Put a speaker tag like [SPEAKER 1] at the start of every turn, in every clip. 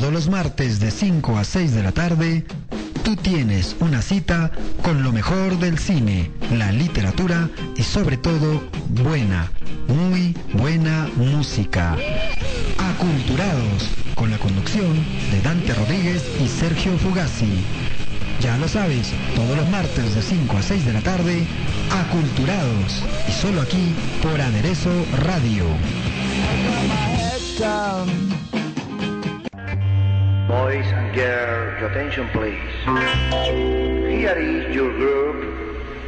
[SPEAKER 1] Todos los martes de 5 a 6 de la tarde, tú tienes una cita con lo mejor del cine, la literatura y sobre todo buena, muy buena música. Aculturados, con la conducción de Dante Rodríguez y Sergio Fugazzi. Ya lo sabes, todos los martes de 5 a 6 de la tarde, Aculturados, y solo aquí por Aderezo Radio.
[SPEAKER 2] Boys and girls, your attention please. Here is your group.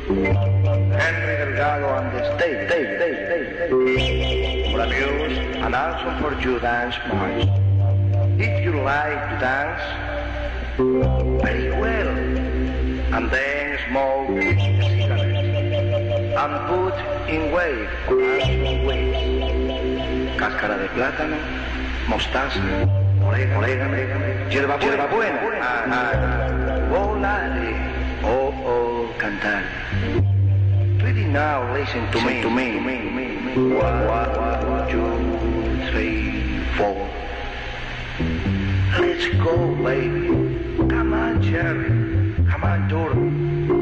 [SPEAKER 2] Henry Delgado and the stage, stage, stage, stage. For amuse and also for you dance march. If you like to dance, very well. And then smoke cigarettes. And put in wave, and wave. Cáscara de plátano, mostaza, orégano, orégano, hierba, hierba buena, ah, ah, oh, oh, cantar. Ready now, listen to me, to one, two, three, four. Let's go, baby. Come on, Jerry. Come on, Dora.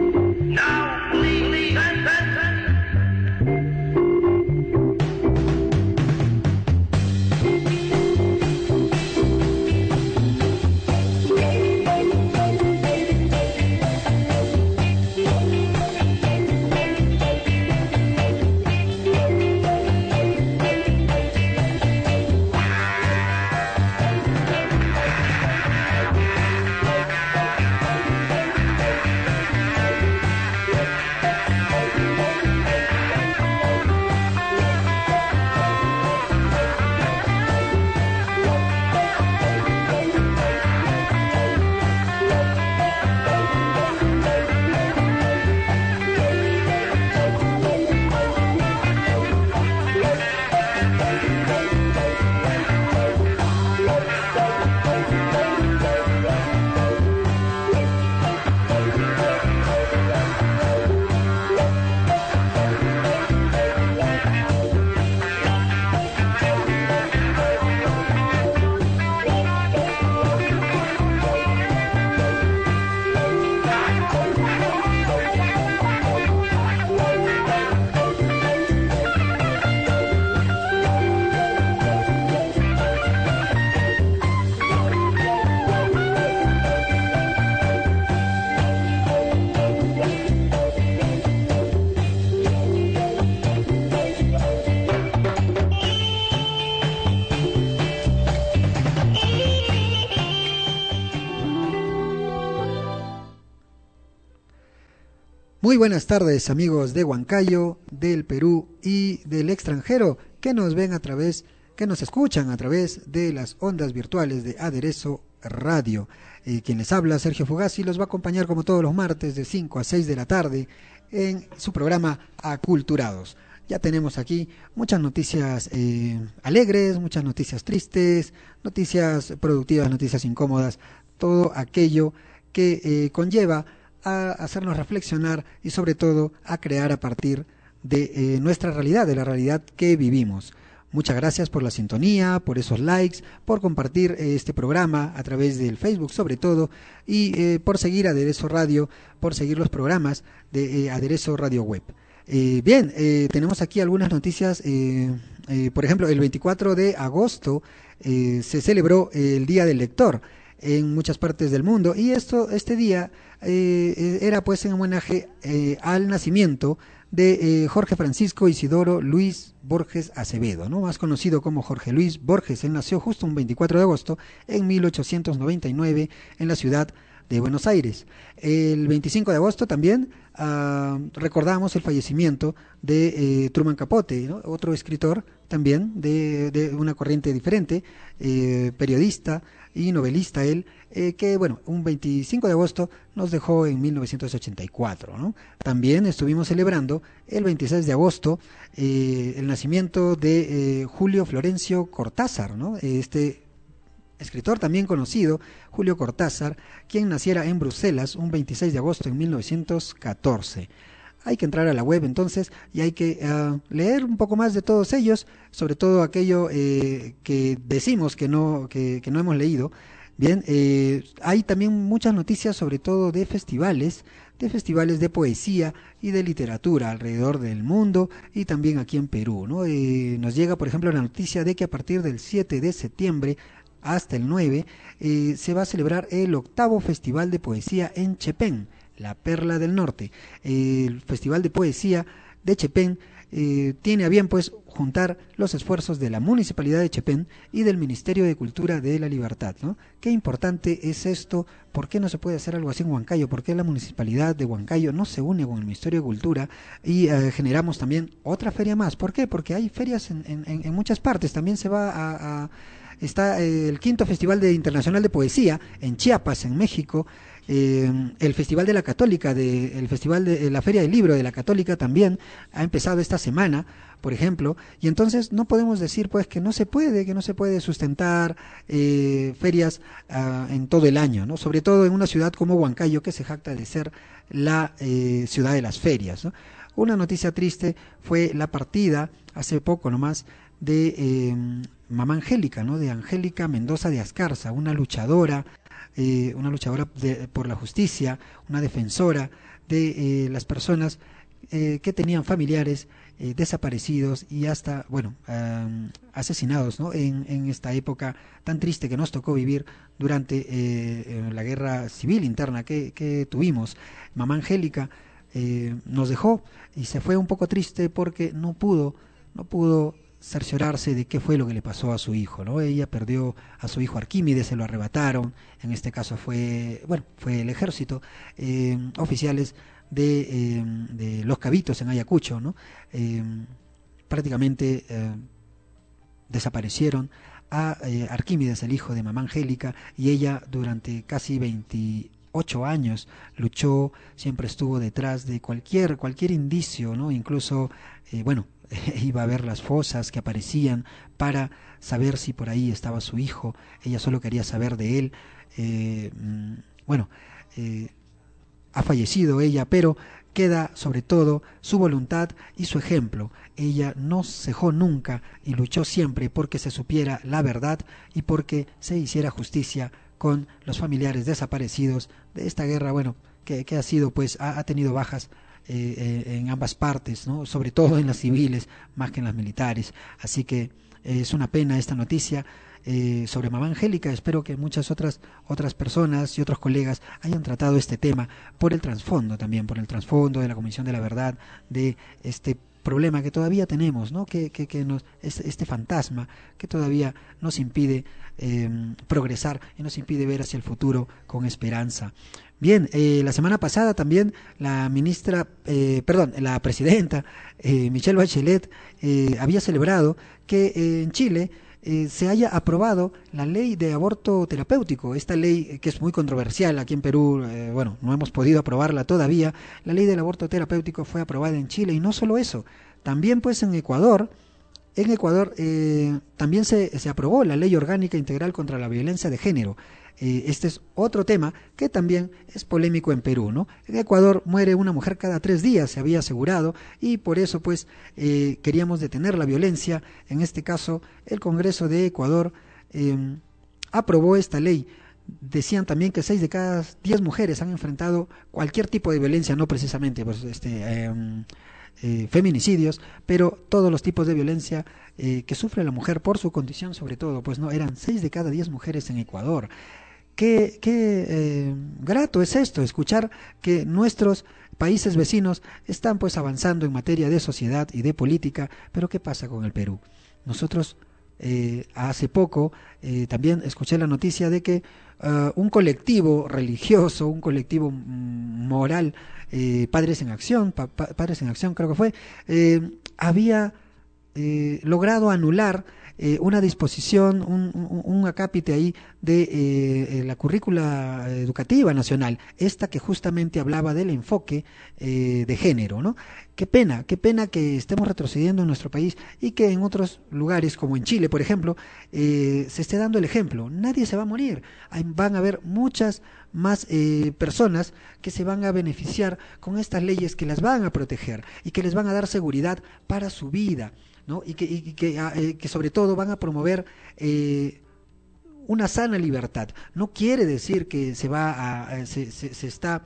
[SPEAKER 3] Muy buenas tardes amigos de Huancayo, del Perú y del extranjero que nos ven a través, que nos escuchan a través de las ondas virtuales de Aderezo Radio. Eh, quien les habla, Sergio Fugazzi, los va a acompañar como todos los martes de 5 a 6 de la tarde en su programa Aculturados. Ya tenemos aquí muchas noticias eh, alegres, muchas noticias tristes, noticias productivas, noticias incómodas, todo aquello que eh, conlleva a hacernos reflexionar y sobre todo a crear a partir de eh, nuestra realidad, de la realidad que vivimos. Muchas gracias por la sintonía, por esos likes, por compartir eh, este programa a través del Facebook sobre todo y eh, por seguir Aderezo Radio, por seguir los programas de Aderezo Radio Web. bien, tenemos aquí algunas noticias. por ejemplo, el 24 de agosto se celebró el Día del Lector en muchas partes del mundo y esto este día eh, era pues en homenaje eh, al nacimiento de eh, Jorge Francisco Isidoro Luis Borges Acevedo, ¿no? más conocido como Jorge Luis Borges. Él nació justo un 24 de agosto en 1899 en la ciudad de Buenos Aires. El 25 de agosto también ah, recordamos el fallecimiento de eh, Truman Capote, ¿no? otro escritor también de, de una corriente diferente, eh, periodista y novelista él, eh, que bueno, un 25 de agosto nos dejó en 1984. ¿no? También estuvimos celebrando el 26 de agosto eh, el nacimiento de eh, Julio Florencio Cortázar, ¿no? este escritor también conocido, Julio Cortázar, quien naciera en Bruselas un 26 de agosto en 1914. Hay que entrar a la web entonces y hay que uh, leer un poco más de todos ellos, sobre todo aquello eh, que decimos que no, que, que no hemos leído. Bien, eh, hay también muchas noticias sobre todo de festivales, de festivales de poesía y de literatura alrededor del mundo y también aquí en Perú. ¿no? Eh, nos llega, por ejemplo, la noticia de que a partir del 7 de septiembre hasta el 9 eh, se va a celebrar el octavo Festival de Poesía en Chepén, la Perla del Norte. el Festival de Poesía de Chepén eh, tiene a bien pues juntar los esfuerzos de la Municipalidad de Chepén y del Ministerio de Cultura de la Libertad. ¿no? Qué importante es esto, ¿por qué no se puede hacer algo así en Huancayo? ¿Por qué la Municipalidad de Huancayo no se une con el Ministerio de Cultura y eh, generamos también otra feria más? ¿Por qué? Porque hay ferias en, en, muchas partes, también se va a... está eh, el quinto Festival de Internacional de Poesía en Chiapas, en México, eh, el Festival de la Católica, de, el Festival de la Feria del Libro de la Católica también ha empezado esta semana, por ejemplo, y entonces no podemos decir pues que no se puede, que no se puede sustentar eh, ferias ah, en todo el año, ¿no? Sobre todo en una ciudad como Huancayo que se jacta de ser la eh, ciudad de las ferias. Una noticia triste fue la partida hace poco nomás de mamá Angélica, ¿no? De Angélica Mendoza de Ascarza, una luchadora eh, una luchadora por la justicia, una defensora de eh, las personas eh, que tenían familiares desaparecidos y hasta, bueno, asesinados ¿no? en, en, esta época tan triste que nos tocó vivir durante la guerra civil interna que, que tuvimos. Mamá Angélica nos dejó y se fue un poco triste porque no pudo, no pudo cerciorarse de qué fue lo que le pasó a su hijo, ¿no? Ella perdió a su hijo Arquímedes, se lo arrebataron, en este caso fue, bueno, fue el ejército, eh, oficiales de, eh, de, los cabitos en Ayacucho, ¿no? Eh, prácticamente desaparecieron a Arquímedes, el hijo de mamá Angélica, y ella durante casi 28 años luchó, siempre estuvo detrás de cualquier, cualquier indicio, ¿no? Incluso, bueno, iba a ver las fosas que aparecían para saber si por ahí estaba su hijo, ella solo quería saber de él. Eh, mm, bueno, eh, ha fallecido ella, pero queda sobre todo su voluntad y su ejemplo. Ella no cejó nunca y luchó siempre porque se supiera la verdad y porque se hiciera justicia con los familiares desaparecidos de esta guerra, bueno, que, ha sido pues, ha tenido bajas eh, eh, en ambas partes, ¿no? sobre todo en las civiles más que en las militares. Así que eh, es una pena esta noticia. sobre Mamá Angélica. Espero que muchas otras, otras personas y otros colegas hayan tratado este tema por el trasfondo también, por el trasfondo de la Comisión de la Verdad, de este problema que todavía tenemos, ¿no? que, que, que nos, este, este, fantasma que todavía nos impide progresar y nos impide ver hacia el futuro con esperanza. Bien, eh, la semana pasada también la ministra, eh, perdón, la presidenta eh, Michelle Bachelet eh, había celebrado que en Chile se haya aprobado la ley de aborto terapéutico. Esta ley que es muy controversial aquí en Perú, bueno, no hemos podido aprobarla todavía. La ley del aborto terapéutico fue aprobada en Chile y no solo eso, también pues en Ecuador. En Ecuador también se, se aprobó la ley orgánica integral contra la violencia de género. Eh, este es otro tema que también es polémico en Perú, ¿no? En Ecuador muere una mujer cada tres días, se había asegurado, y por eso pues eh, queríamos detener la violencia. En este caso, el Congreso de Ecuador em, aprobó esta ley. Decían también que seis de cada diez mujeres han enfrentado cualquier tipo de violencia, no precisamente pues, este, em, eh, feminicidios, pero todos los tipos de violencia que sufre la mujer por su condición sobre todo, pues no, eran seis de cada diez mujeres en Ecuador. Qué, qué eh, grato es esto, escuchar que nuestros países vecinos están pues avanzando en materia de sociedad y de política, pero ¿qué pasa con el Perú? Nosotros eh, hace poco eh, también escuché la noticia de que un colectivo religioso, un colectivo mm, moral, eh, Padres en Acción, pa Padres en Acción creo que fue, había logrado anular eh, una disposición, un, acápite ahí de eh, la currícula educativa nacional, esta que justamente hablaba del enfoque de género, ¿no? Qué pena, qué pena que estemos retrocediendo en nuestro país y que en otros lugares, como en Chile, por ejemplo, se esté dando el ejemplo. Nadie se va a morir. van a haber muchas más personas que se van a beneficiar con estas leyes que las van a proteger y que les van a dar seguridad para su vida y, que, y que, ah, eh, que, sobre todo van a promover eh,
[SPEAKER 4] una sana libertad. No quiere decir que se va a, se, se, está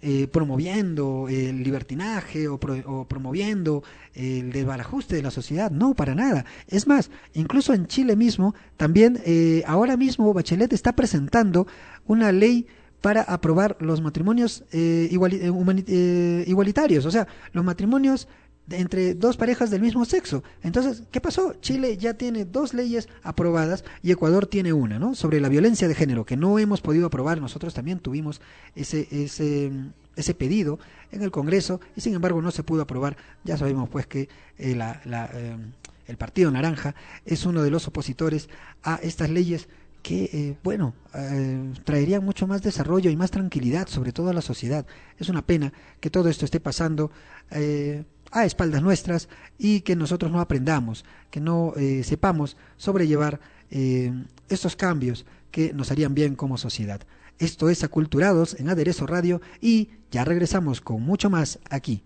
[SPEAKER 4] eh, promoviendo el libertinaje o, promoviendo el desbarajuste de la sociedad. No, para nada. Es más, incluso en Chile mismo, también eh, ahora mismo Bachelet está presentando una ley para aprobar los matrimonios eh, igualitarios, o sea, los matrimonios entre dos parejas del mismo sexo. Entonces, ¿qué pasó? Chile ya tiene dos leyes aprobadas y Ecuador tiene una, ¿no? Sobre la violencia de género, que no hemos podido aprobar. Nosotros también tuvimos ese, ese, ese pedido en el Congreso y sin embargo no se pudo aprobar. Ya sabemos pues que eh, la, la, eh, el Partido Naranja es uno de los opositores a estas leyes que, eh, bueno, traerían mucho más desarrollo y más tranquilidad, sobre todo a la sociedad. Es una pena que todo esto esté pasando a espaldas nuestras y que nosotros no aprendamos, que no eh, sepamos sobrellevar eh, estos cambios que nos harían bien como sociedad. Esto es Aculturados en Aderezo Radio y ya regresamos con mucho más aquí.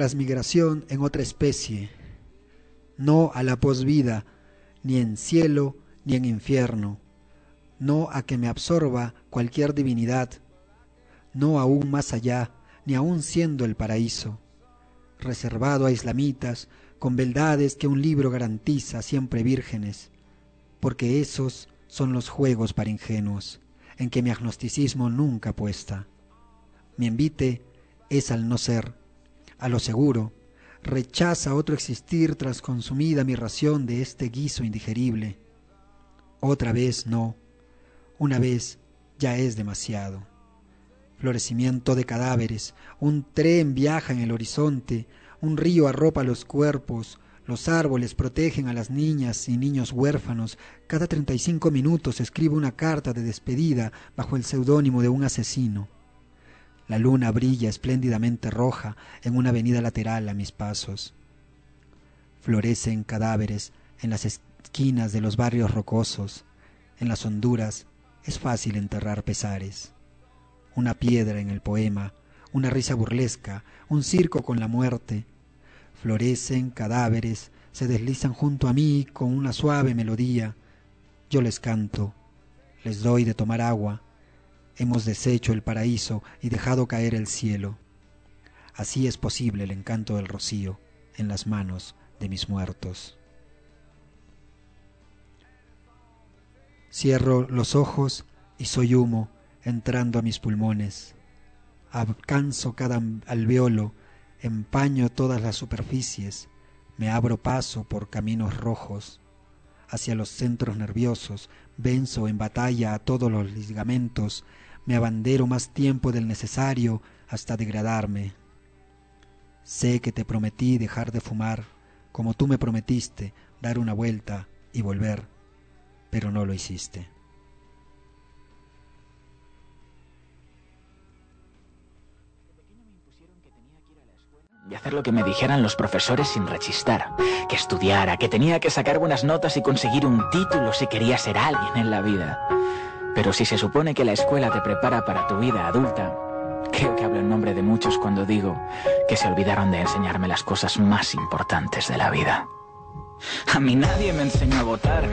[SPEAKER 3] Transmigración en otra especie, no a la posvida, ni en cielo ni en infierno, no a que me absorba cualquier divinidad, no aún más allá, ni aún siendo el paraíso, reservado a islamitas, con beldades que un libro garantiza siempre vírgenes, porque esos son los juegos para ingenuos, en que mi agnosticismo nunca apuesta. Mi envite es al no ser, a lo seguro, rechaza otro existir tras consumida mi ración de este guiso indigerible. Otra vez no, una vez ya es demasiado. Florecimiento de cadáveres, un tren viaja en el horizonte, un río arropa los cuerpos, los árboles protegen a las niñas y niños huérfanos. Cada treinta y cinco minutos escribo una carta de despedida bajo el seudónimo de un asesino. La luna brilla espléndidamente roja en una avenida lateral a mis pasos. Florecen cadáveres en las esquinas de los barrios rocosos. En las honduras es fácil enterrar pesares. Una piedra en el poema, una risa burlesca, un circo con la muerte, florecen cadáveres, se deslizan junto a mí con una suave melodía. Yo les canto, les doy de tomar agua. Hemos deshecho el paraíso y dejado caer el cielo. Así es posible el encanto del rocío en las manos de mis muertos. Cierro los ojos y soy humo entrando a mis pulmones. Alcanzo cada alveolo empaño todas las superficies, me abro paso por caminos rojos, hacia los centros nerviosos, venzo en batalla a todos los ligamentos, me abandero más tiempo del necesario hasta degradarme. Sé que te prometí dejar de fumar, como tú me prometiste dar una vuelta y volver, pero no lo hiciste.
[SPEAKER 5] y hacer lo que me dijeran los profesores sin rechistar, que estudiara, que tenía que sacar buenas notas y conseguir un título si quería ser alguien en la vida. Pero si se supone que la escuela te prepara para tu vida adulta, creo que hablo en nombre de muchos cuando digo que se olvidaron de enseñarme las cosas más importantes de la vida. A mí nadie me enseñó a votar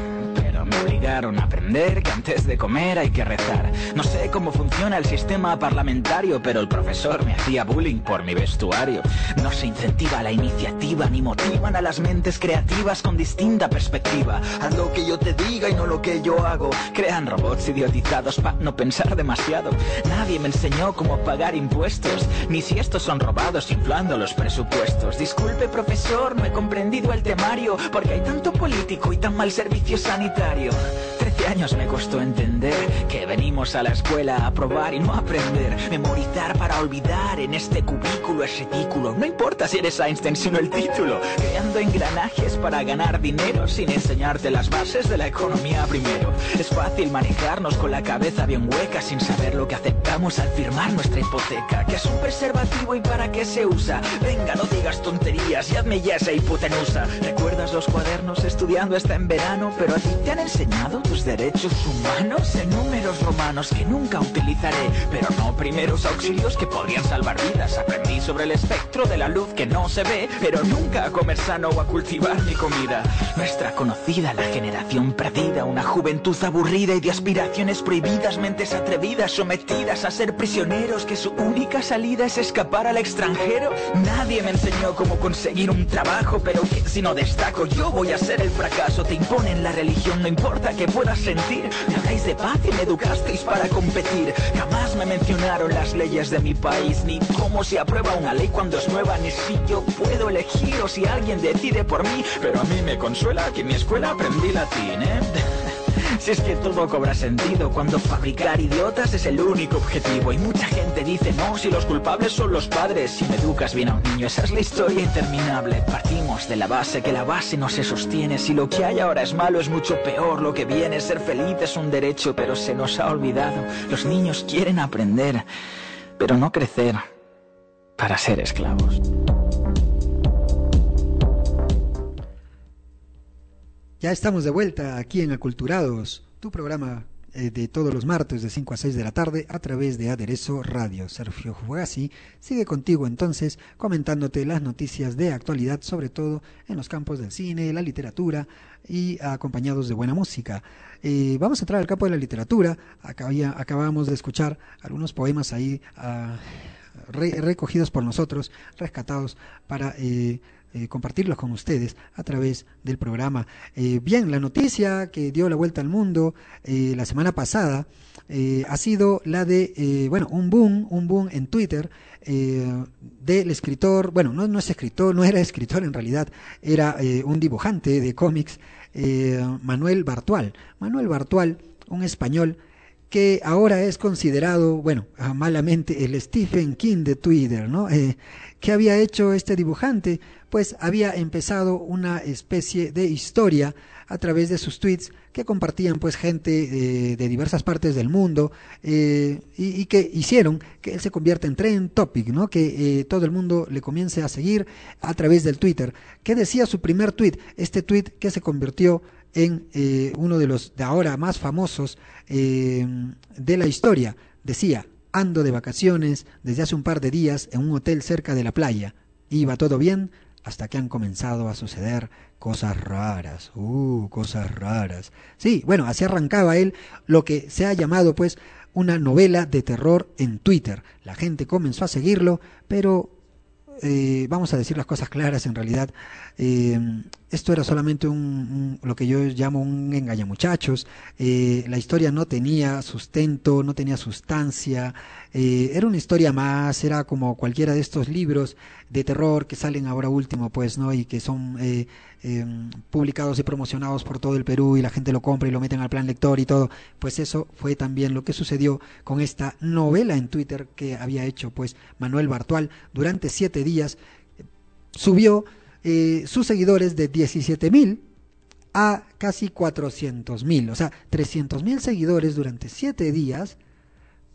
[SPEAKER 5] me obligaron a aprender que antes de comer hay que rezar. No sé cómo funciona el sistema parlamentario, pero el profesor me hacía bullying por mi vestuario. No se incentiva la iniciativa ni motivan a las mentes creativas con distinta perspectiva. Haz lo que yo te diga y no lo que yo hago. Crean robots idiotizados para no pensar demasiado. Nadie me enseñó cómo pagar impuestos, ni si estos son robados inflando los presupuestos. Disculpe profesor, no he comprendido el temario, porque hay tanto político y tan mal servicio sanitario. escenario Trece años me costó entender que venimos a la escuela a probar y no aprender. Memorizar para olvidar en este cubículo es ridículo. No importa si eres Einstein, sino el título. Creando engranajes para ganar dinero sin enseñarte las bases de la economía primero. Es fácil manejarnos con la cabeza bien hueca sin saber lo que aceptamos al firmar nuestra hipoteca. Que es un preservativo y para qué se usa. Venga, no digas tonterías y hazme ya esa hipotenusa. ¿Recuerdas los cuadernos estudiando hasta en verano? Pero a ti te han enseñado tus derechos humanos en números romanos que nunca utilizaré, pero no primeros auxilios que podrían salvar vidas. Aprendí sobre el espectro de la luz que no se ve, pero nunca a comer sano o a cultivar mi comida. Nuestra conocida, la generación perdida, una juventud aburrida y de aspiraciones prohibidas, mentes atrevidas, sometidas a ser prisioneros, que su única salida es escapar al extranjero. Nadie me enseñó cómo conseguir un trabajo, pero que si no destaco yo voy a ser el fracaso. Te imponen la religión, no importa que puedas sentir. Me habláis de paz y me educasteis para competir. Jamás me mencionaron las leyes de mi país, ni cómo se aprueba una ley cuando es nueva, ni si yo puedo elegir o si alguien decide por mí. Pero a mí me consuela que en mi escuela aprendí latín, ¿eh? Si es que todo cobra sentido cuando fabricar idiotas es el único objetivo. Y mucha gente dice, no, si los culpables son los padres. Si me educas bien a un niño, esa es la historia interminable. Partimos de la base, que la base no se sostiene. Si lo que hay ahora es malo, es mucho peor. Lo que viene, ser feliz es un derecho, pero se nos ha olvidado. Los niños quieren aprender, pero no crecer para ser esclavos.
[SPEAKER 3] Ya estamos de vuelta aquí en Aculturados, tu programa eh, de todos los martes de 5 a 6 de la tarde a través de Aderezo Radio. Sergio Fuegasi sigue contigo entonces comentándote las noticias de actualidad, sobre todo en los campos del cine, la literatura y acompañados de buena música. Eh, vamos a entrar al campo de la literatura. acabamos de escuchar algunos poemas ahí ah, recogidos por nosotros, rescatados para... Eh, eh, compartirlos con ustedes a través del programa. Eh, bien, la noticia que dio la vuelta al mundo eh, la semana pasada ha sido la de, bueno, un boom, un boom en Twitter del escritor, bueno, no, no es escritor, no era escritor en realidad, era un dibujante de cómics, Manuel Bartual. Manuel Bartual, un español que ahora es considerado, bueno, malamente el Stephen King de Twitter, ¿no? Eh, ¿Qué había hecho este dibujante? Pues había empezado una especie de historia a través de sus tweets que compartían pues gente eh, de diversas partes del mundo eh, y, que hicieron que él se convierta en trend topic, ¿no? Que todo el mundo le comience a seguir a través del Twitter. ¿Qué decía su primer tweet? Este tweet que se convirtió en eh, uno de los de ahora más famosos eh, de la historia. Decía, ando de vacaciones desde hace un par de días en un hotel cerca de la playa. Iba todo bien hasta que han comenzado a suceder cosas raras. Uh, cosas raras. Sí, bueno, así arrancaba él lo que se ha llamado pues una novela de terror en Twitter. La gente comenzó a seguirlo, pero eh, vamos a decir las cosas claras, en realidad esto era solamente un, lo que yo llamo un engañamuchachos. Eh, la historia no tenía sustento, no tenía sustancia. Eh, era una historia más, era como cualquiera de estos libros de terror que salen ahora último, pues, ¿no? Y que son eh, em, publicados y promocionados por todo el Perú y la gente lo compra y lo meten al plan lector y todo. Pues eso fue también lo que sucedió con esta novela en Twitter que había hecho, pues, Manuel Bartual durante siete días. Subió eh, sus seguidores de 17 mil a casi 400 mil, o sea, 300 mil seguidores durante 7 días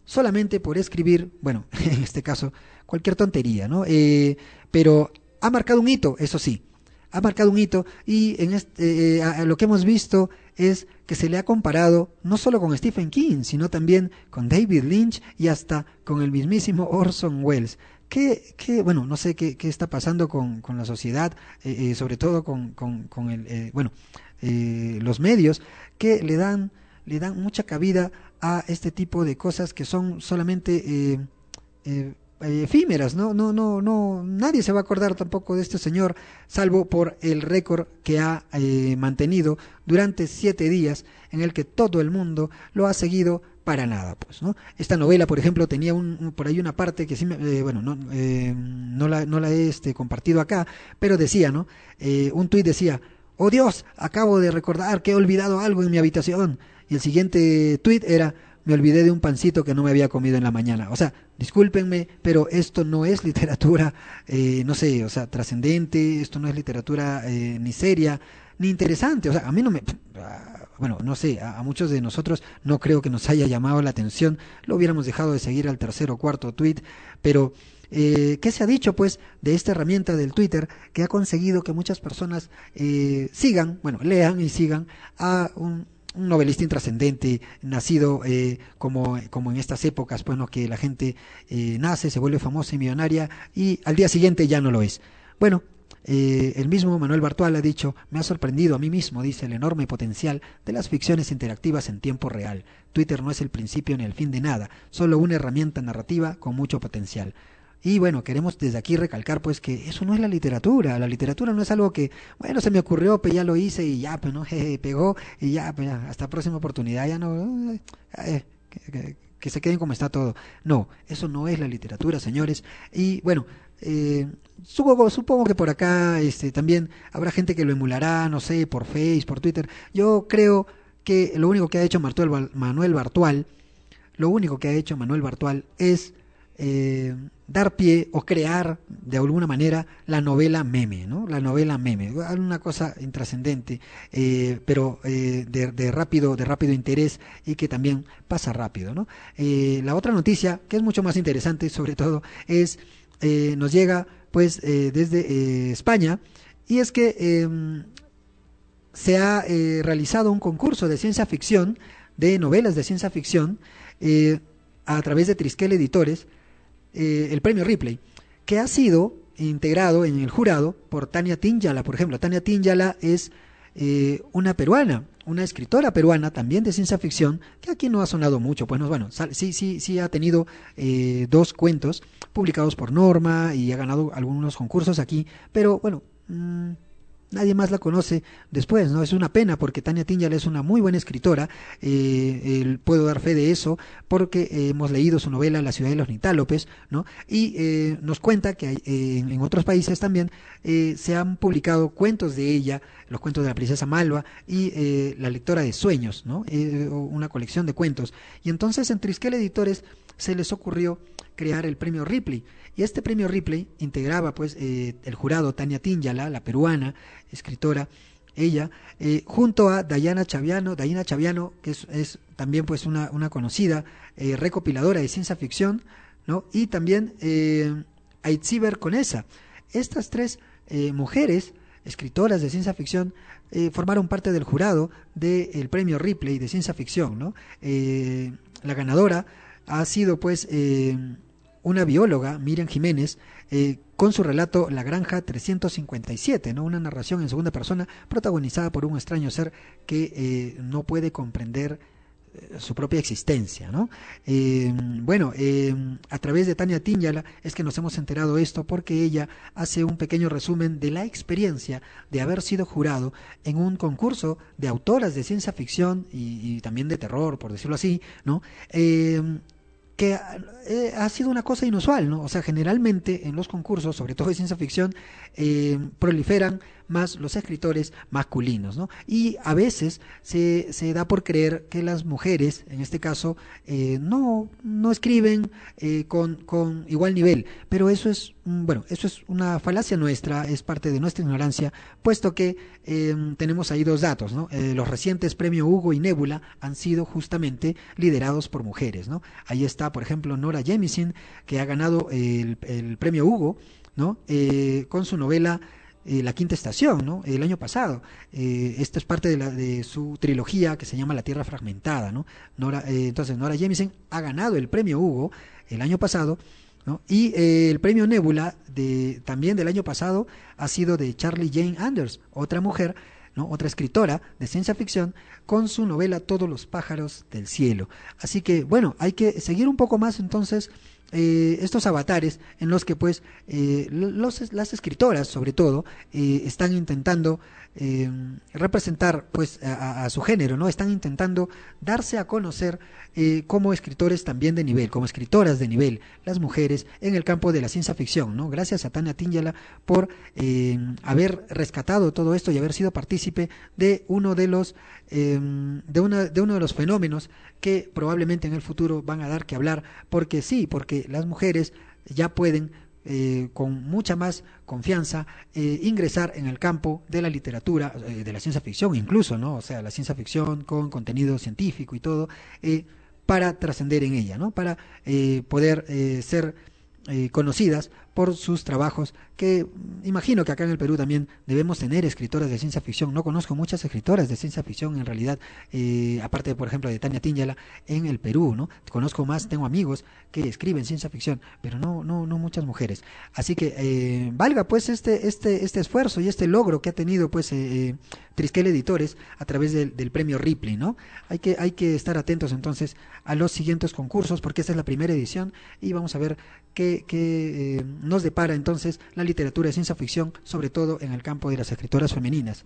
[SPEAKER 3] solamente por escribir, bueno, en este caso, cualquier tontería, ¿no? Eh, pero ha marcado un hito, eso sí, ha marcado un hito y en este, lo que hemos visto es que se le ha comparado no solo con Stephen King, sino también con David Lynch y hasta con el mismísimo Orson Welles. ¿Qué, qué, bueno, no sé qué, qué está pasando con, con la sociedad, eh, eh, sobre todo con, con, con el, eh, bueno, los medios, que le dan, le dan mucha cabida a este tipo de cosas que son solamente efímeras, ¿no? No, no, no, nadie se va a acordar tampoco de este señor, salvo por el récord que ha mantenido durante siete días, en el que todo el mundo lo ha seguido para nada, pues, ¿no? Esta novela, por ejemplo, tenía un, por ahí una parte que sí, me, eh, bueno, no, eh, no, la, no la he este, compartido acá, pero decía, ¿no? Eh, un tuit decía, oh Dios, acabo de recordar que he olvidado algo en mi habitación. Y el siguiente tuit era, me olvidé de un pancito que no me había comido en la mañana. O sea, discúlpenme, pero esto no es literatura, no sé, o sea, trascendente, esto no es literatura ni seria, ni interesante. O sea, a mí no me bueno, no sé, a, muchos de nosotros no creo que nos haya llamado la atención, lo hubiéramos dejado de seguir al tercer o cuarto tweet, pero eh, ¿qué se ha dicho pues de esta herramienta del Twitter que ha conseguido que muchas personas eh, sigan, bueno, lean y sigan a un, novelista intrascendente, nacido eh, como, como en estas épocas, bueno, que la gente eh, nace, se vuelve famosa y millonaria y al día siguiente ya no lo es. Bueno, eh, el mismo Manuel Bartual ha dicho, me ha sorprendido a mí mismo, dice, el enorme potencial de las ficciones interactivas en tiempo real. Twitter no es el principio ni el fin de nada, solo una herramienta narrativa con mucho potencial. Y bueno, queremos desde aquí recalcar pues que eso no es la literatura, la literatura no es algo que, bueno, se me ocurrió, pues ya lo hice y ya, pues no, jeje, pegó y ya, pues ya, hasta próxima oportunidad, ya no, eh, que, que se queden como está todo. No, eso no es la literatura, señores. Y bueno, eh, supongo, que por acá este, también habrá gente que lo emulará, no sé, por Facebook, por Twitter. Yo creo que lo único que ha hecho Manuel Bartual, lo único que ha hecho Manuel Bartual es eh, dar pie o crear de alguna manera la novela meme, ¿no? La novela meme, una cosa intrascendente, eh, pero de, de, rápido, de rápido interés y que también pasa rápido, ¿no? La otra noticia que es mucho más interesante, sobre todo, es eh, nos llega pues eh, desde eh, España y es que em, se ha realizado un concurso de ciencia ficción de novelas de ciencia ficción a través de Triskel Editores, el premio Ripley, que ha sido integrado en el jurado por Tania Tinjala, por ejemplo. Tania Tinjala es eh, una peruana, una escritora peruana también de ciencia ficción, que aquí no ha sonado mucho, pues no, bueno, sí, sí, sí ha tenido eh, dos cuentos publicados por Norma y ha ganado algunos concursos aquí, pero bueno, mm, nadie más la conoce después, ¿no? Es una pena porque Tania Tinjal es una muy buena escritora, eh, puedo dar fe de eso porque eh, hemos leído su novela La ciudad de los Nitálopes, ¿no? Y eh, nos cuenta que en, otros países también se han publicado cuentos de ella, los cuentos de la princesa Malva y La lectora de sueños, ¿no? una colección de cuentos. Y entonces en Triskel Editores se les ocurrió crear el premio Ripley. Y este premio Ripley integraba pues eh, el jurado Tania Tinjala, la peruana, escritora, ella, eh, junto a Dayana Chaviano, Dayana Chaviano, que es, también pues una, una conocida eh, recopiladora de ciencia ficción, ¿no? Y también eh, Aitziber Conesa. Estas tres mujeres, escritoras de ciencia ficción, formaron parte del jurado del premio Ripley de ciencia ficción, ¿no? la ganadora ha sido pues una bióloga, Miriam Jiménez, eh, con su relato La Granja 357, ¿no? una narración en segunda persona protagonizada por un extraño ser que eh, no puede comprender eh, su propia existencia, ¿no? bueno, a través de Tania Tiñala es que nos hemos enterado esto porque ella hace un pequeño resumen de la experiencia de haber sido jurado en un concurso de autoras de ciencia ficción y también de terror, por decirlo así, ¿no? Que eh, ha sido una cosa inusual, ¿no? O sea, generalmente en los concursos, sobre todo de ciencia ficción, eh, proliferan más los escritores masculinos, ¿no? Y a veces se, se da por creer que las mujeres, en este caso, eh, no, no escriben eh, con, con igual nivel, pero eso es, bueno, eso es una falacia nuestra, es parte de nuestra ignorancia, puesto que em, tenemos ahí dos datos, ¿no? Eh, los recientes premios Hugo y Nebula han sido justamente liderados por mujeres, ¿no? Ahí está, por ejemplo, Nora Jemisin, que ha ganado el, el premio Hugo, ¿no? con su novela eh, la quinta estación, ¿no? El año pasado. Eh, esta es parte de, la, de su trilogía que se llama La Tierra Fragmentada, ¿no? Nora, eh, entonces, Nora Jemisin ha ganado el premio Hugo el año pasado, ¿no? Y el premio Nebula de, también del año pasado ha sido de Charlie Jane Anders, otra mujer, ¿no? otra escritora de ciencia ficción, con su novela Todos los pájaros del cielo. Así que, bueno, hay que seguir un poco más entonces eh, estos avatares en los que pues eh, los, las escritoras sobre todo eh, están intentando eh, representar pues a, su género, ¿no? Están intentando darse a conocer como escritores también de nivel, como escritoras de nivel, las mujeres en el campo de la ciencia ficción, ¿no? Gracias a Tania Tinjala por haber rescatado todo esto y haber sido partícipe de uno de los de, una, de uno de los fenómenos que probablemente en el futuro van a dar que hablar, porque sí, porque las mujeres ya pueden eh, con mucha más confianza eh, ingresar en el campo de la literatura, eh, de la ciencia ficción incluso, ¿no? O sea, la ciencia ficción con contenido científico y todo, para trascender en ella, ¿no? Para poder ser conocidas por sus trabajos, que imagino que acá en el Perú también debemos tener escritoras de ciencia ficción. No conozco muchas escritoras de ciencia ficción en realidad, eh, aparte, por ejemplo, de Tania Tinjala en el Perú, ¿no? Conozco más, tengo amigos que escriben ciencia ficción, pero no, no, no muchas mujeres. Así que eh, valga pues este, este, este esfuerzo y este logro que ha tenido pues eh, eh Triskel Editores a través del, del, premio Ripley, ¿no? Hay que, hay que estar atentos entonces a los siguientes concursos porque esta es la primera edición y vamos a ver qué, qué eh, nos depara entonces la literatura de ciencia ficción, sobre todo en el campo de las escritoras femeninas.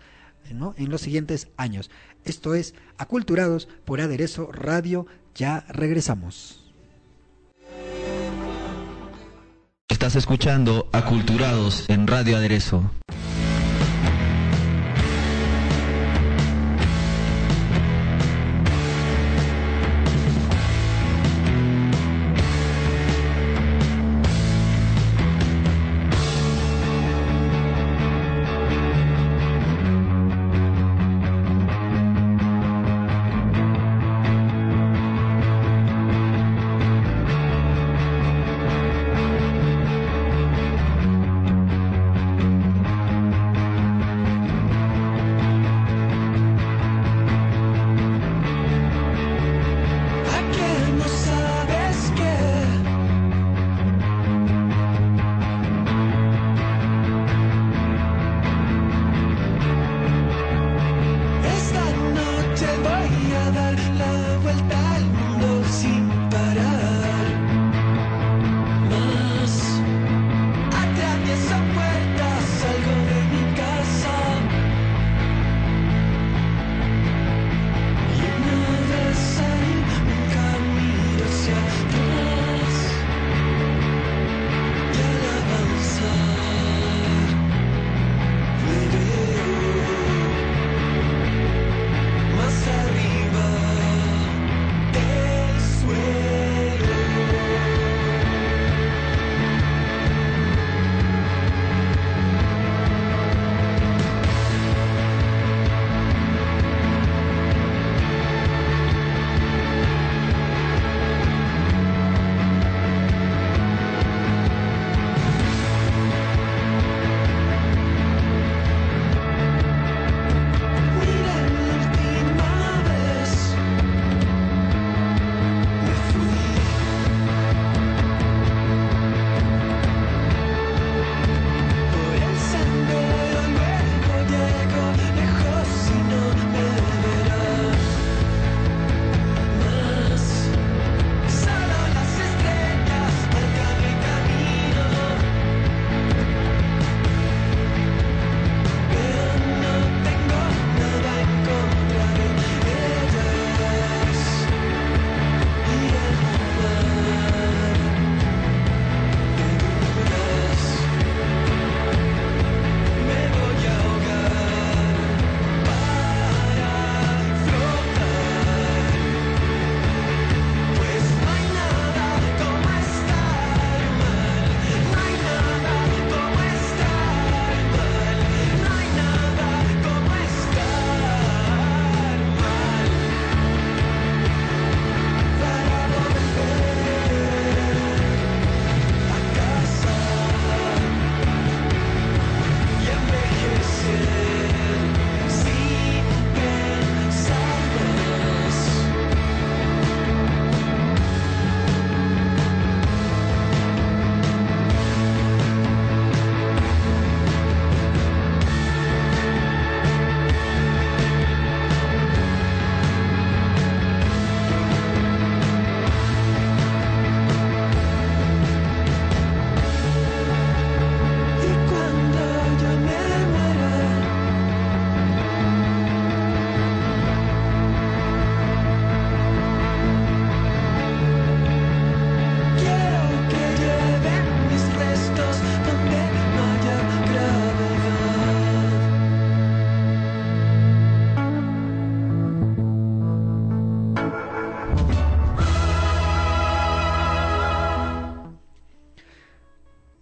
[SPEAKER 3] ¿no? en los siguientes años. Esto es Aculturados por Aderezo Radio. Ya regresamos.
[SPEAKER 1] Estás escuchando Aculturados en Radio Aderezo.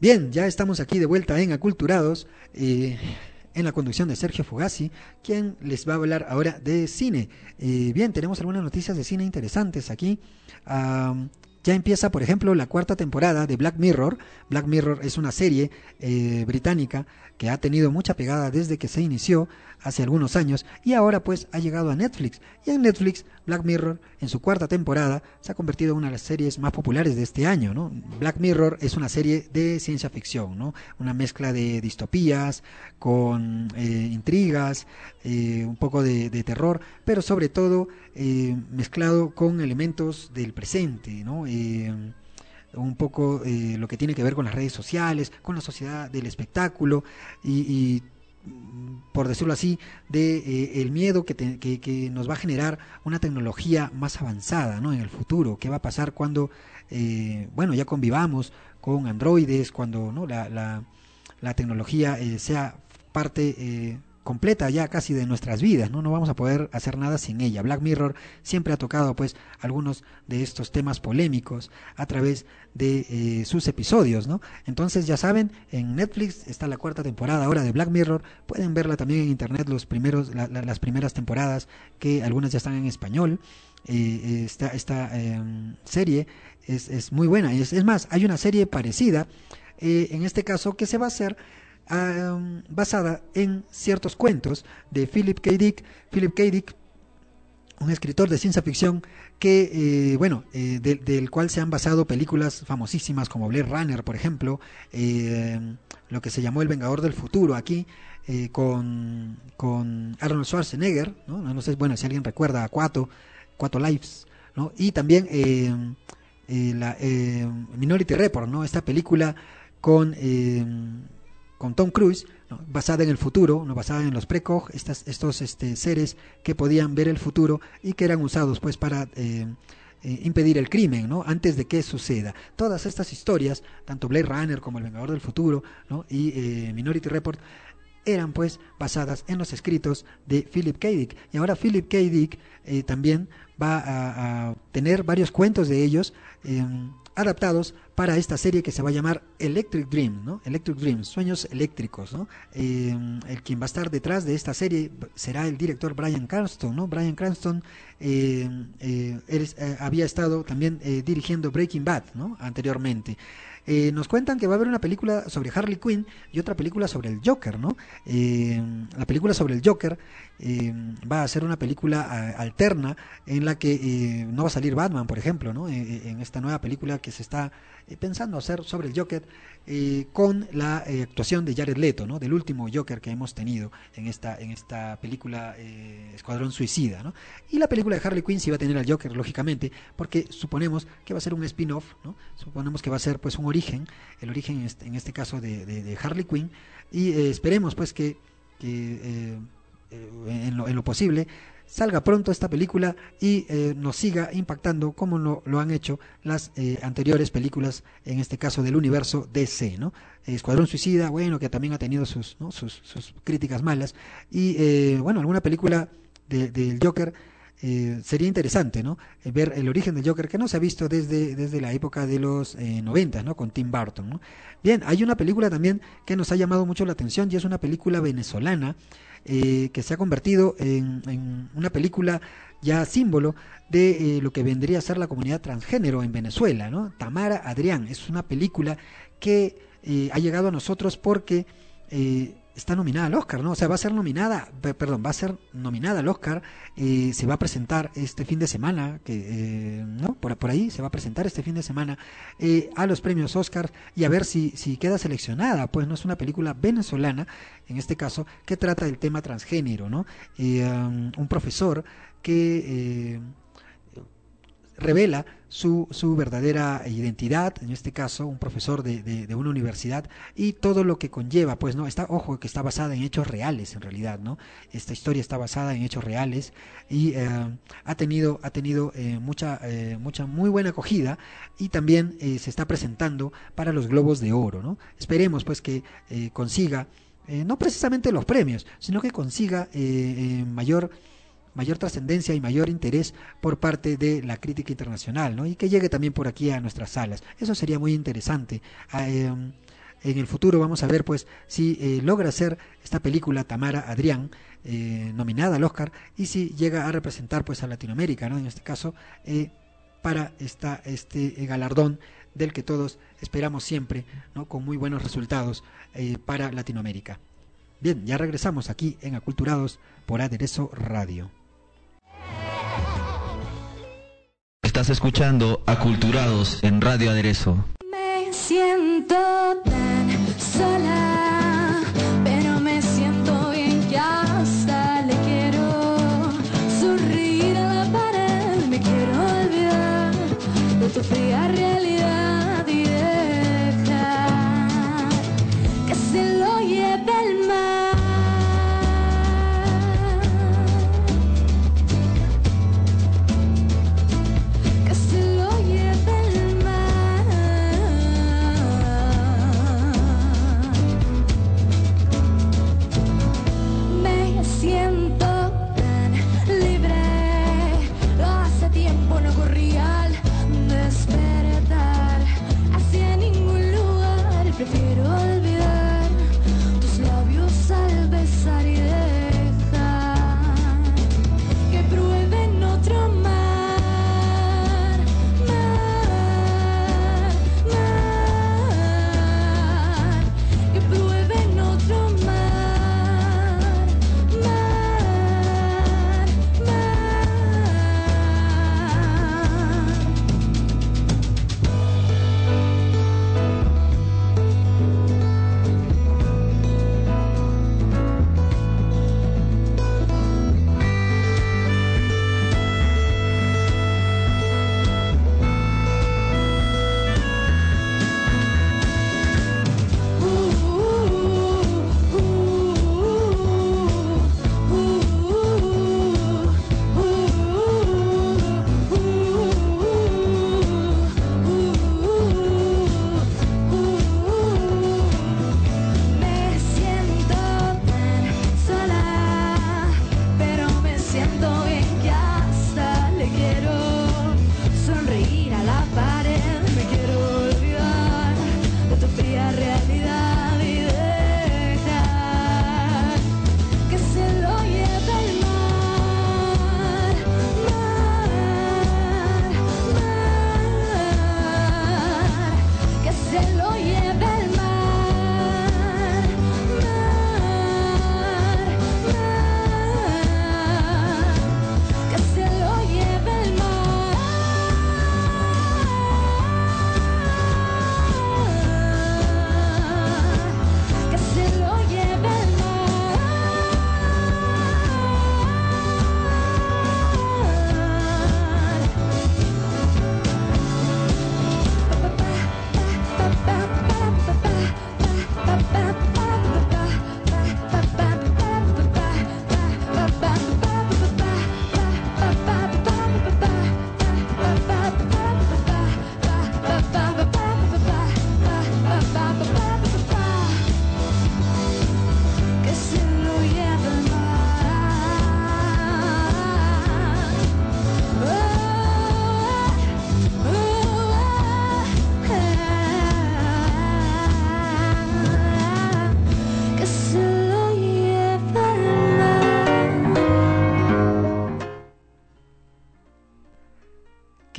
[SPEAKER 3] Bien, ya estamos aquí de vuelta en Aculturados, eh, en la conducción de Sergio Fugazi, quien les va a hablar ahora de cine. Eh, bien, tenemos algunas noticias de cine interesantes aquí. Ya empieza, por ejemplo, la cuarta temporada de Black Mirror. Black Mirror es una serie eh, británica que ha tenido mucha pegada desde que se inició hace algunos años y ahora pues ha llegado a Netflix. Y en Netflix, Black Mirror, en su cuarta temporada, se ha convertido en una de las series más populares de este año. Black Mirror es una serie de ciencia ficción, ¿no? una mezcla de distopías, con eh, intrigas, eh, un poco de, terror, pero sobre todo mezclado con elementos del presente. ¿no? Un poco lo que tiene que ver con las redes sociales, con la sociedad del espectáculo y, y por decirlo así, de eh, el miedo que, nos va a generar una tecnología más avanzada ¿no? en el futuro. ¿Qué va a pasar cuando, eh, bueno, ya convivamos con androides, cuando la, tecnología eh, sea parte completa ya casi de nuestras vidas, ¿no? No vamos a poder hacer nada sin ella. Black Mirror siempre ha tocado pues algunos de estos temas polémicos a través de eh, sus episodios, ¿no? Entonces ya saben, en Netflix está la cuarta temporada ahora de Black Mirror, pueden verla también en internet los primeros, las primeras temporadas, que algunas ya están en español. Eh, esta esta em, serie es, es, muy buena. Es, es más, hay una serie parecida, eh, en este caso, que se va a hacer basada en ciertos cuentos de Philip K. Dick. Philip K. Dick, un escritor de ciencia ficción que, eh, bueno, eh, del cual se han basado películas famosísimas como Blade Runner, por ejemplo, eh, lo que se llamó El Vengador del Futuro aquí, con, con Arnold Schwarzenegger, ¿no? no sé, bueno, si alguien recuerda a Cuatro, Cuatro Lives, ¿no? Y también la Minority Report, ¿no? Esta película con con Tom Cruise, basada en el futuro, ¿no? basada en los precog, estos este, seres que podían ver el futuro y que eran usados pues para eh, eh, impedir el crimen, ¿no? Antes de que suceda. Todas estas historias, tanto Blade Runner como El Vengador del Futuro, ¿no? Y eh, Minority Report eran pues basadas en los escritos de Philip K. Dick. Y ahora Philip K. Dick también va a, a, tener varios cuentos de ellos adaptados para esta serie que se va a llamar Electric Dream, ¿no? Electric Dream, sueños eléctricos, ¿no? Eh, el quien va a estar detrás de esta serie será el director Brian Cranston, ¿no? Brian Cranston eh, eh, había estado también dirigiendo Breaking Bad, ¿no? Anteriormente. Eh, nos cuentan que va a haber una película sobre Harley Quinn y otra película sobre el Joker, ¿no? Eh, la película sobre el Joker eh, va a ser una película alterna en la que no va a salir Batman, por ejemplo, ¿no? en esta nueva película que se está pensando hacer sobre el Joker con la actuación de Jared Leto, ¿no? Del último Joker que hemos tenido en esta en esta película Escuadrón Suicida, ¿no? Y la película de Harley Quinn sí va a tener al Joker, lógicamente, porque suponemos que va a ser un spin-off, ¿no? Suponemos que va a ser pues un origen, el origen en este, este caso de, Harley Quinn, y eh, esperemos pues que, eh, eh, en, lo, en, lo, posible salga pronto esta película y nos siga impactando como lo, han hecho las anteriores películas, en este caso del universo DC, ¿no? Escuadrón Suicida, bueno, que también ha tenido sus, sus, sus, críticas malas, y bueno, alguna película del Joker eh, sería interesante, ¿no? Eh, ver el origen del Joker que no se ha visto desde, desde la época de los eh, 90, ¿no? Con Tim Burton, ¿no? Bien, hay una película también que nos ha llamado mucho la atención y es una película venezolana eh, que se ha convertido en, una película ya símbolo de lo que vendría a ser la comunidad transgénero en Venezuela, ¿no? Tamara Adrián es una película que ha llegado a nosotros porque está nominada al Oscar, ¿no? O sea, va a ser nominada, perdón, va a ser nominada al Oscar, eh, se va a presentar este fin de semana, que, eh, ¿no? Por, ahí se va a presentar este fin de semana eh, a los premios Oscar y a ver si, si queda seleccionada, pues no es una película venezolana, en este caso, que trata del tema transgénero, ¿no? Um, un profesor que revela su, su, verdadera identidad, en este caso un profesor de, de, una universidad, y todo lo que conlleva, pues no, está, ojo, que está basada en hechos reales en realidad, ¿no? Esta historia está basada en hechos reales y eh, ha tenido, ha tenido eh, mucha, eh, mucha, muy buena acogida y también se está presentando para los Globos de Oro, ¿no? Esperemos pues que consiga, no precisamente los premios, sino que consiga mayor mayor trascendencia y mayor interés por parte de la crítica internacional, ¿no? Y que llegue también por aquí a nuestras salas. Eso sería muy interesante. Ah, em, en el futuro vamos a ver pues si eh, logra hacer esta película Tamara Adrián eh, nominada al Oscar y si llega a representar pues a Latinoamérica, ¿no? En este caso eh, para esta, este galardón del que todos esperamos siempre, ¿no? Con muy buenos resultados para Latinoamérica. Bien, ya regresamos aquí en Aculturados por Aderezo Radio.
[SPEAKER 1] Estás escuchando Aculturados en Radio Aderezo.
[SPEAKER 6] Me siento tan sola,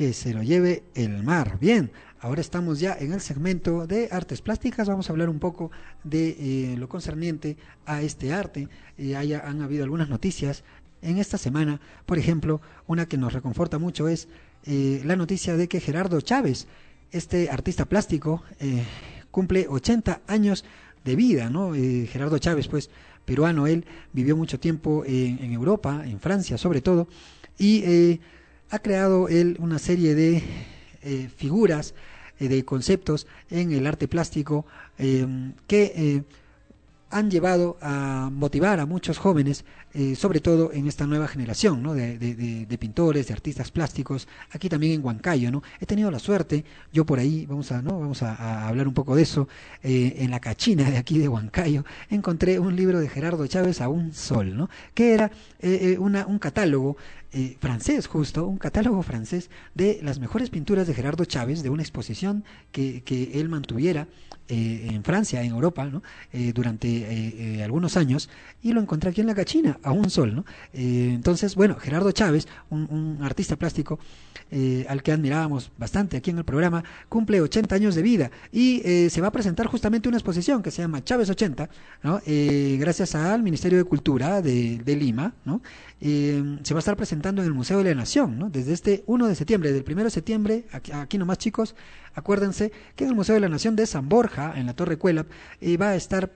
[SPEAKER 6] que se lo lleve el mar. Bien,
[SPEAKER 3] ahora estamos ya en el segmento de artes plásticas. Vamos a hablar un poco de eh, lo concerniente a este arte. Eh, haya- han habido algunas noticias en esta semana. Por ejemplo, una que nos reconforta mucho es eh, la noticia de que Gerardo Chávez, este artista plástico, eh, cumple 80 años de vida, ¿no? Eh, Gerardo Chávez, pues, peruano, él vivió mucho tiempo en, en Europa, en Francia sobre todo, y eh, ha creado él una serie de eh, figuras, eh, de conceptos en el arte plástico eh, que eh, han llevado a motivar a muchos jóvenes eh, sobre todo en esta nueva generación de, pintores, de artistas plásticos, aquí también en Huancayo. ¿no? He tenido la suerte, yo por ahí, vamos a, ¿no? vamos a, hablar un poco de eso, eh, en la cachina de aquí de Huancayo, encontré un libro de Gerardo Chávez a un sol, ¿no? que era eh, una, un catálogo francés justo, un catálogo francés de las mejores pinturas de Gerardo Chávez, de una exposición que, que él mantuviera eh, en Francia, en Europa, ¿no? Durante algunos años, y lo encontré aquí en la Cachina, a un sol. ¿no? Eh, entonces, bueno, Gerardo Chávez, un, artista plástico eh, al que admirábamos bastante aquí en el programa, cumple 80 años de vida y eh, se va a presentar justamente una exposición que se llama Chávez 80, ¿no? Gracias al Ministerio de Cultura de, Lima, ¿no? Se va a estar presentando en el Museo de la Nación, ¿no? Desde este 1 de septiembre, del 1 de septiembre, aquí, nomás chicos, acuérdense que en el Museo de la Nación de San Borja, en la Torre Cuelap, va a estar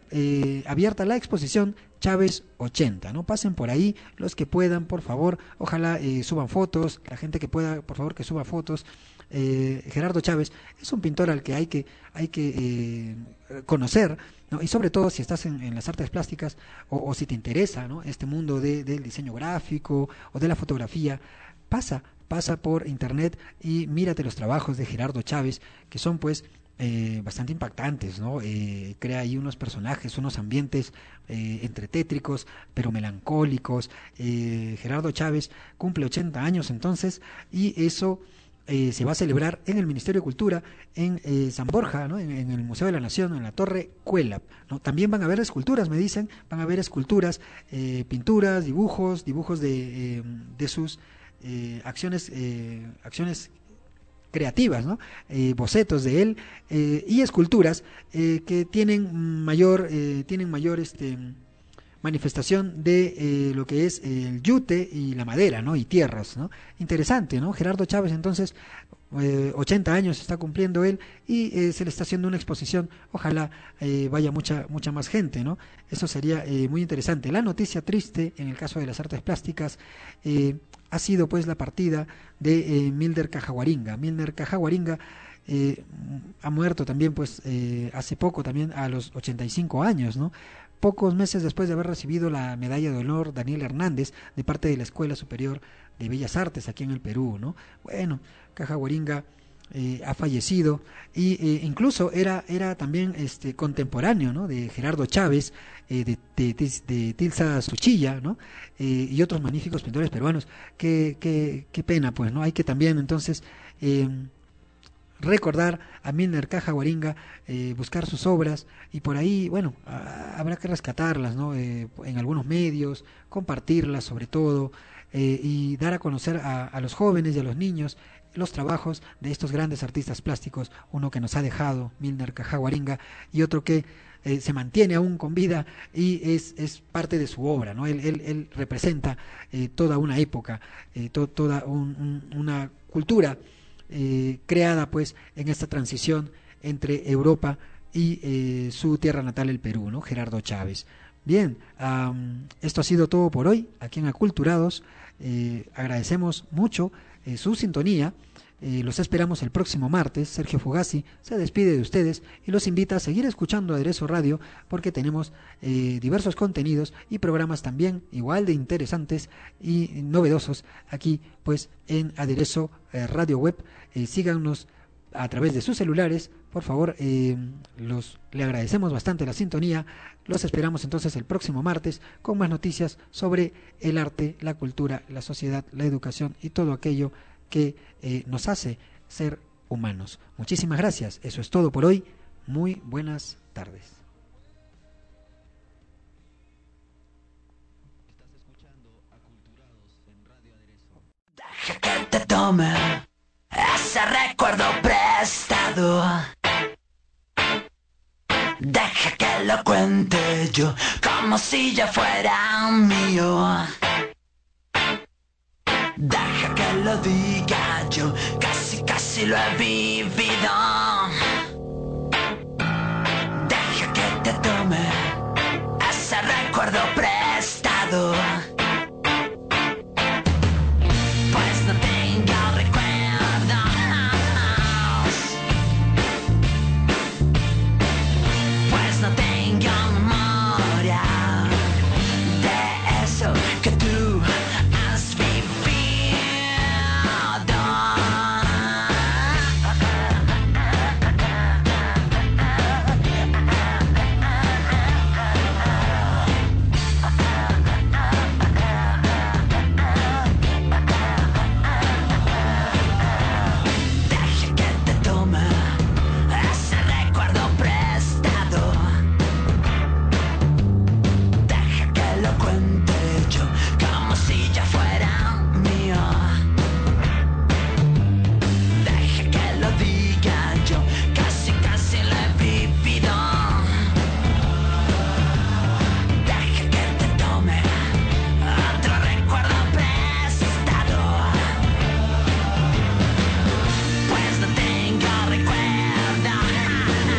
[SPEAKER 3] abierta la exposición Chávez 80, ¿no? Pasen por ahí los que puedan, por favor, ojalá eh, suban fotos, la gente que pueda, por favor, que suba fotos. Eh, Gerardo Chávez es un pintor al que hay que, hay que eh, conocer, ¿no? y sobre todo si estás en, las artes plásticas o, o si te interesa ¿no? este mundo de- del diseño gráfico o de la fotografía, pasa, pasa por internet y mírate los trabajos de Gerardo Chávez, que son pues eh, bastante impactantes, ¿no? Eh, crea ahí unos personajes, unos ambientes eh, entre tétricos, pero melancólicos. Eh, Gerardo Chávez cumple 80 años entonces y eso eh, se va a celebrar en el Ministerio de Cultura en eh, San Borja, en, el Museo de la Nación, en la Torre Cuelap. También van a haber esculturas, me dicen, van a haber esculturas, pinturas, dibujos, dibujos de, de sus acciones, acciones creativas, ¿no? Eh, bocetos de él eh, y esculturas eh, que tienen mayor, eh, tienen mayor este, manifestación de lo que es el yute y la madera, ¿no? Y tierras, ¿no? Interesante, ¿no? Gerardo Chávez, entonces, eh, 80 años está cumpliendo él y se le está haciendo una exposición. Ojalá eh, vaya mucha mucha más gente, ¿no? Eso sería eh, muy interesante. La noticia triste en el caso de las artes plásticas ha sido pues la partida de eh, Milder Cajaguaringa. Milder Cajaguaringa eh, ha muerto también pues eh, hace poco también a los 85 años, ¿no? Pocos meses después de haber recibido la medalla de honor Daniel Hernández de parte de la Escuela Superior de Bellas Artes aquí en el Perú, ¿no? Bueno, Cajaguaringa eh, ha fallecido y eh, incluso era era también este contemporáneo de Gerardo Chávez eh, de, de, de- Tilsa Suchilla. Eh, y otros magníficos pintores peruanos qué, qué, qué pena pues no hay que también entonces recordar a Milner Cajaguaringa, eh, buscar sus obras y por ahí, bueno, habrá que rescatarlas, ¿no? Eh, en algunos medios, compartirlas sobre todo y dar a conocer a los jóvenes y a los niños los trabajos de estos grandes artistas plásticos, uno que nos ha dejado, Milner Cajaguaringa, y otro que eh, se mantiene aún con vida y es, es parte de su obra, ¿no? Él, él, él representa eh, toda una época, eh, to- toda un- un- una cultura creada pues en esta transición entre Europa y su tierra natal, el Perú, ¿no? Gerardo Chávez. Bien, esto ha sido todo por hoy aquí en Aculturados. Agradecemos mucho eh, su sintonía. Eh, los esperamos el próximo martes. Sergio Fugasi se despide de ustedes y los invita a seguir escuchando Aderezo Radio porque tenemos eh, diversos contenidos y programas también igual de interesantes y novedosos aquí pues en Aderezo Radio Web. Síganos a través de sus celulares, por favor, eh, los, le agradecemos bastante la sintonía. Los esperamos entonces el próximo martes con más noticias sobre el arte, la cultura, la sociedad, la educación y todo aquello que eh, nos hace ser humanos. Muchísimas gracias. Eso es todo por hoy. Muy buenas tardes.
[SPEAKER 4] Ese recuerdo prestado. Deja que lo cuente yo como si ya fuera mío. Deja que lo diga yo, casi casi lo he vivido. Deja que te tome ese recuerdo prestado.